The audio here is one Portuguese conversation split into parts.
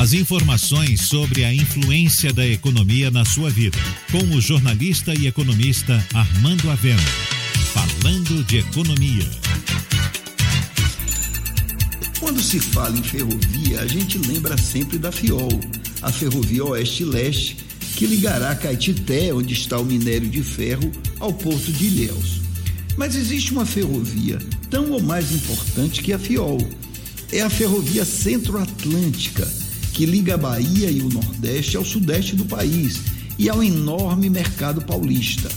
As informações sobre a influência da economia na sua vida, com o jornalista e economista Armando Avena. Falando de economia. Quando se fala em ferrovia, a gente lembra sempre da FIOL, a Ferrovia Oeste-Leste, que ligará Caetité, onde está o minério de ferro, ao porto de Ilhéus. Mas existe uma ferrovia tão ou mais importante que a FIOL. É a Ferrovia Centro-Atlântica, que liga a Bahia e o Nordeste ao Sudeste do país e ao enorme mercado paulista.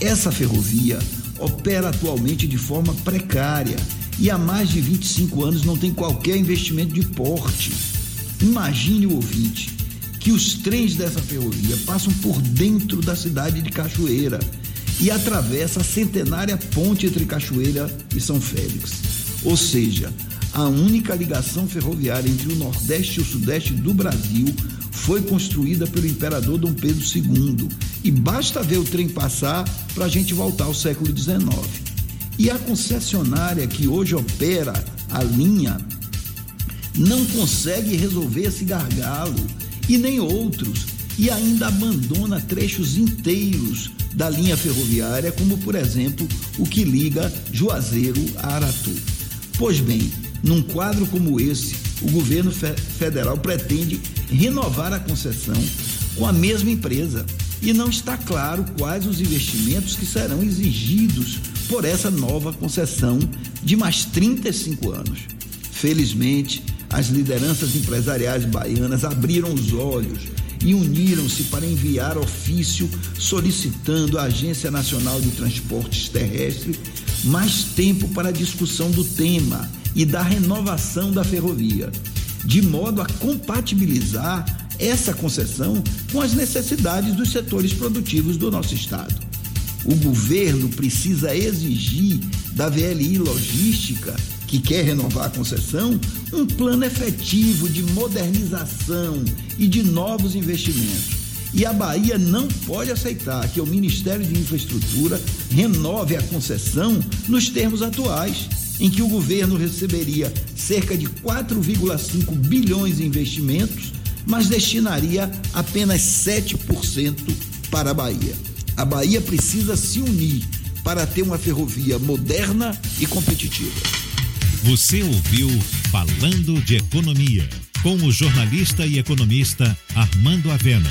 Essa ferrovia opera atualmente de forma precária e há mais de 25 anos não tem qualquer investimento de porte. Imagine o ouvinte que os trens dessa ferrovia passam por dentro da cidade de Cachoeira e atravessa a centenária ponte entre Cachoeira e São Félix. Ou seja, a única ligação ferroviária entre o Nordeste e o Sudeste do Brasil foi construída pelo imperador Dom Pedro II. E basta ver o trem passar para a gente voltar ao século XIX. E a concessionária que hoje opera a linha não consegue resolver esse gargalo e nem outros, e ainda abandona trechos inteiros da linha ferroviária, como por exemplo o que liga Juazeiro a Aratu. Pois bem, num quadro como esse, o governo federal pretende renovar a concessão com a mesma empresa e não está claro quais os investimentos que serão exigidos por essa nova concessão de mais 35 anos. Felizmente, as lideranças empresariais baianas abriram os olhos e uniram-se para enviar ofício solicitando à Agência Nacional de Transportes Terrestres mais tempo para a discussão do tema e da renovação da ferrovia, de modo a compatibilizar essa concessão com as necessidades dos setores produtivos do nosso estado. O governo precisa exigir da VLI Logística que quer renovar a concessão, um plano efetivo de modernização e de novos investimentos. E a Bahia não pode aceitar que o Ministério de Infraestrutura renove a concessão nos termos atuais, em que o governo receberia cerca de 4,5 bilhões em investimentos, mas destinaria apenas 7% para a Bahia. A Bahia precisa se unir para ter uma ferrovia moderna e competitiva. Você ouviu Falando de Economia, com o jornalista e economista Armando Avena.